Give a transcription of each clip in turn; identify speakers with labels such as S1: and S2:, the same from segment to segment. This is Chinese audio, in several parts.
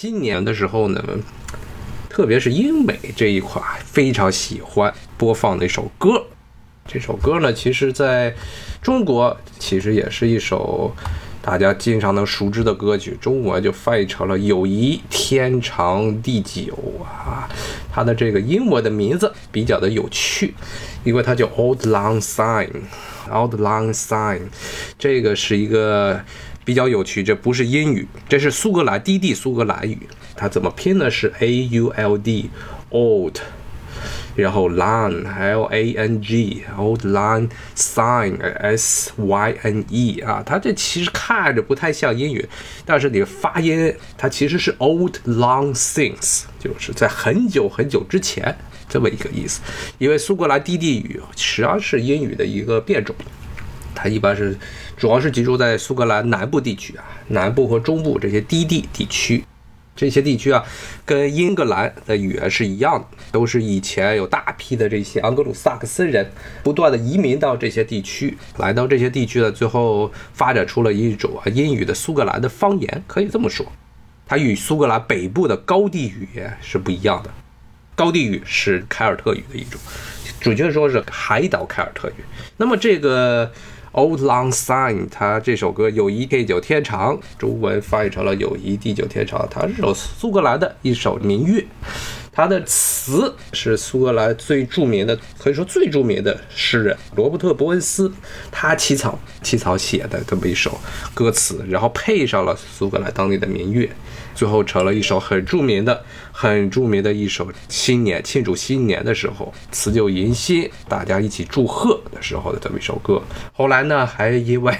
S1: 今年的时候呢，特别是英美这一块非常喜欢播放的一首歌。这首歌呢，其实在中国其实也是一首大家经常能熟知的歌曲，中文就翻译成了“友谊天长地久”啊。它的这个英文的名字比较的有趣，因为它叫 “Old Long Syne”。Old Long Syne，这个是一个比较有趣，这不是英语，这是苏格兰低地苏格兰语，它怎么拼呢？是 A U L D，Old。然后 long l a n g old long sign s y n e 啊，它这其实看着不太像英语，但是你发音它其实是 old long since，就是在很久很久之前这么一个意思。因为苏格兰低地语实际上是英语的一个变种，它一般是主要是集中在苏格兰南部地区啊，南部和中部这些低地地区。这些地区啊，跟英格兰的语言是一样的，都是以前有大批的这些盎格鲁撒克森人不断的移民到这些地区，来到这些地区呢，最后发展出了一种啊英语的苏格兰的方言，可以这么说，它与苏格兰北部的高地语言是不一样的。高地语是凯尔特语的一种，准确说是海岛凯尔特语。那么这个。Old Long Syne，他这首歌《友谊地久天长》，中文翻译成了《友谊地久天长》。它是首苏格兰的一首民乐，它的词是苏格兰最著名的，可以说最著名的诗人罗伯特·伯恩斯，他起草起草写的这么一首歌词，然后配上了苏格兰当地的民乐。最后成了一首很著名的、很著名的一首新年庆祝新年的时候辞旧迎新，大家一起祝贺的时候的这么一首歌。后来呢，还因为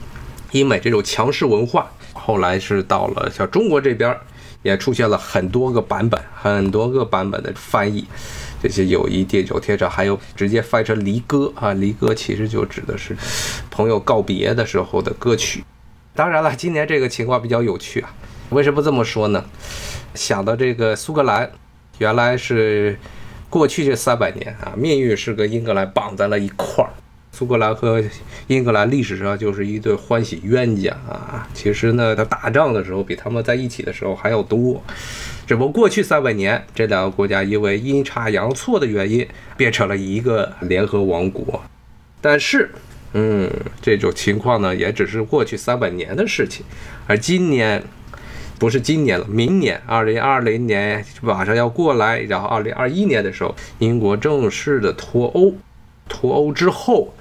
S1: 英美这种强势文化，后来是到了像中国这边，也出现了很多个版本、很多个版本的翻译。这些友谊地久天长，还有直接翻成离歌啊，离歌其实就指的是朋友告别的时候的歌曲。当然了，今年这个情况比较有趣啊。为什么这么说呢？想到这个苏格兰，原来是过去这三百年啊，命运是跟英格兰绑在了一块儿。苏格兰和英格兰历史上就是一对欢喜冤家啊。其实呢，他打仗的时候比他们在一起的时候还要多。只不过过去三百年，这两个国家因为阴差阳错的原因，变成了一个联合王国。但是，嗯，这种情况呢，也只是过去三百年的事情，而今年。不是今年了，明年二零二零年马上要过来，然后二零二一年的时候，英国正式的脱欧，脱欧之后，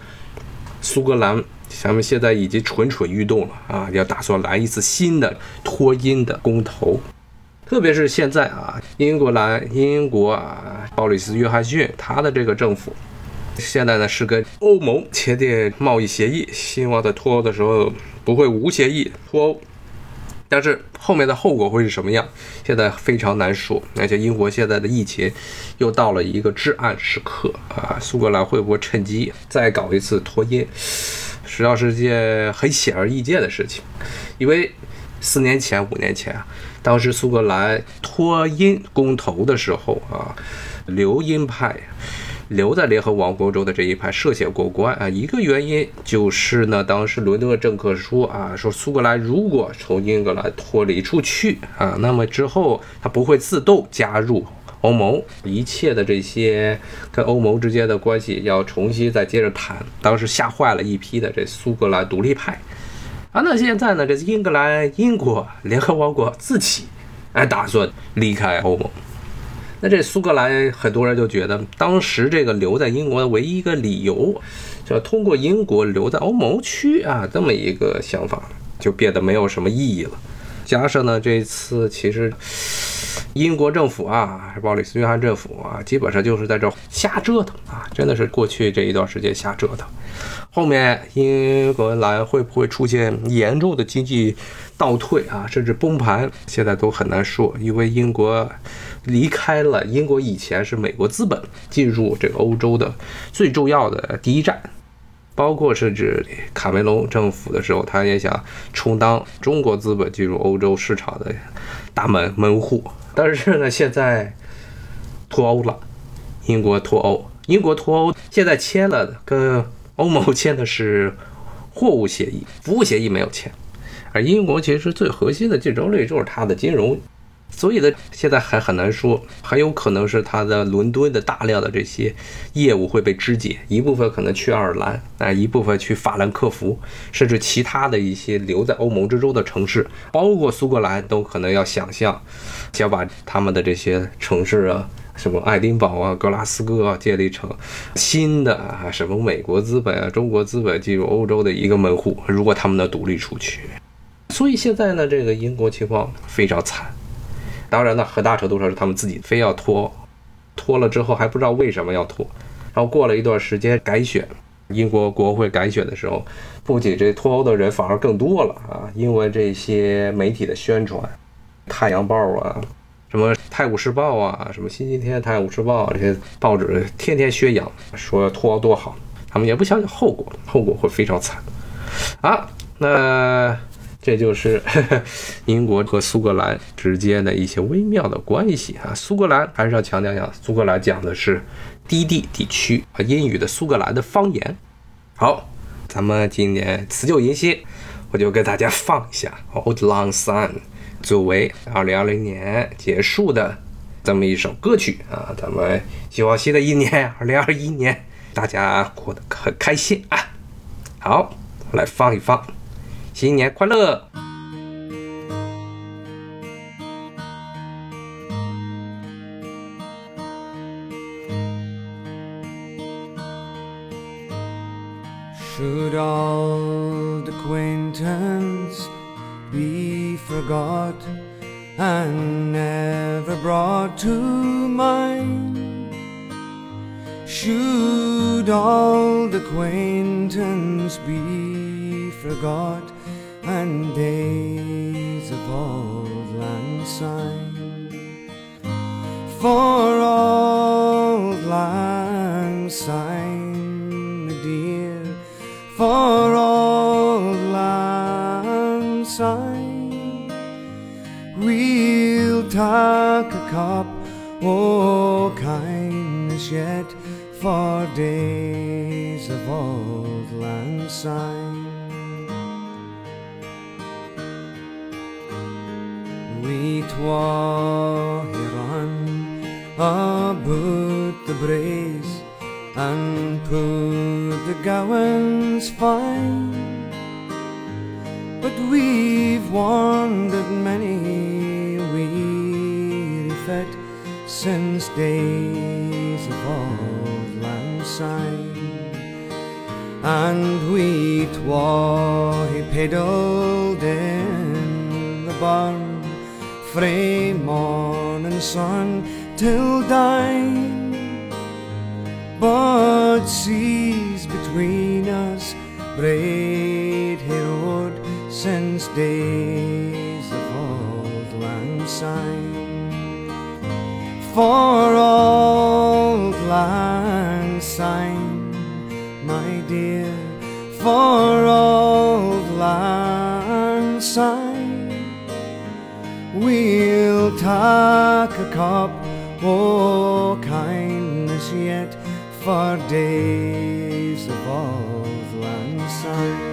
S1: 苏格兰咱们现在已经蠢蠢欲动了啊，要打算来一次新的脱英的公投，特别是现在啊，英格兰英国啊，鲍里斯约翰逊他的这个政府，现在呢是跟欧盟签订贸易协议，希望在脱欧的时候不会无协议脱欧。但是后面的后果会是什么样？现在非常难说。而且英国现在的疫情又到了一个至暗时刻啊！苏格兰会不会趁机再搞一次脱英？实际上是件很显而易见的事情。因为四年前、五年前啊，当时苏格兰脱英公投的时候啊，留英派。留在联合王国中的这一派涉险过关啊，一个原因就是呢，当时伦敦的政客说啊，说苏格兰如果从英格兰脱离出去啊，那么之后他不会自动加入欧盟，一切的这些跟欧盟之间的关系要重新再接着谈。当时吓坏了一批的这苏格兰独立派啊，那现在呢，这英格兰、英国联合王国自己哎打算离开欧盟。那这苏格兰很多人就觉得，当时这个留在英国的唯一一个理由，就通过英国留在欧盟区啊，这么一个想法就变得没有什么意义了。加上呢，这次其实英国政府啊，还是鲍里斯约翰政府啊，基本上就是在这瞎折腾啊，真的是过去这一段时间瞎折腾。后面英格兰会不会出现严重的经济倒退啊，甚至崩盘，现在都很难说，因为英国。离开了英国以前是美国资本进入这个欧洲的最重要的第一站，包括甚至卡梅隆政府的时候，他也想充当中国资本进入欧洲市场的大门门户。但是呢，现在脱欧了，英国脱欧，英国脱欧，现在签了跟欧盟签的是货物协议，服务协议没有签。而英国其实最核心的竞争力就是它的金融。
S2: 所以呢，现在还很难说，很有可能是它的伦敦的大量的这些业务会被肢解，一部分可能去爱尔兰，啊，一部分去法兰克福，甚至其他的一些留在欧盟之中的城市，包括苏格兰，都可能要想象，想把他们的这些城市啊，什么爱丁堡啊、格拉斯哥啊，建立成新的啊，什么美国资本啊、中国资本进入欧洲的一个门户，如果他们能独立出去。所以现在呢，这个英国情况非常惨。当然呢，很大程度上是他们自己非要拖，拖了之后还不知道为什么要拖，然后过了一段时间改选，英国国会改选的时候，不仅这脱欧的人反而更多了啊，因为这些媒体的宣传，《太阳报》啊，什么《泰晤士报》啊，什么《星期天》《泰晤士报》这些报纸天天宣扬说脱欧多好，他们也不想想后果，后果会非常惨啊，那。这就是呵 呵英国和苏格兰之间的一些微妙的关系啊。苏格兰还是要强调一下，苏格兰讲的是低地地区和英语的苏格兰的方言。好，咱们今年辞旧迎新，我就给大家放一下《Old Long Sun》，作为2020年结束的这么一首歌曲啊。咱们希望新的一年 2021年大家过得很开心啊。好，来放一放。新年快乐！Should old acquaintance be forgot and never brought to mind? Should old acquaintance be forgot days of old lang syne. For old lang syne, dear, for old lang syne, we'll take a cup o' kindness yet for days of old lang syne. Run about the braes and put the gowans fine. But we've wandered many weary fet since days of old lang syne. And we twa he pedalled frae morning sun till dine. But seas between us braid road since days of old lang syne. For old lang syne, my dear, for like a cup, oh kindness yet for days above land sound.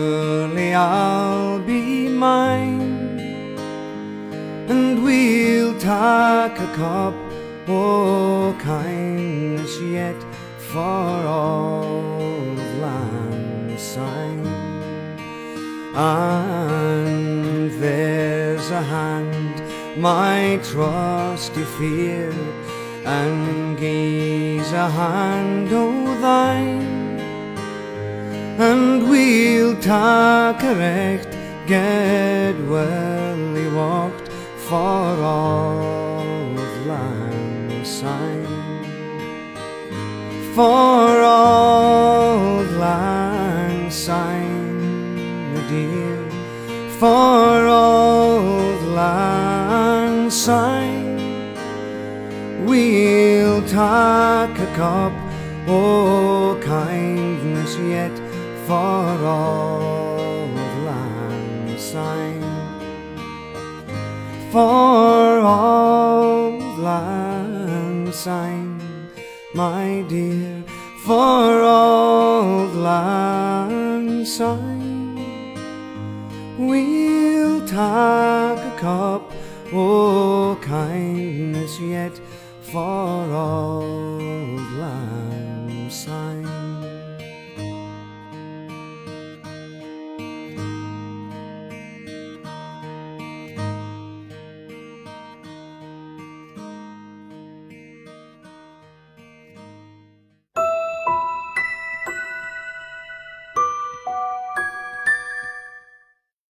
S2: surely I'll be mine, and we'll take a cup o' kindness yet for all of Lansing. And there's a hand, my trusty fear, and gaze a hand o' thine and we'll tak a recht get well walked for auld lang syne, for auld lang syne, my dear, for auld lang. We'll tak a cup o' kindness yet for all of Lansing, for all of Lansing, my dear, for all of Lansing. We'll take a cup, oh kindness, yet for all.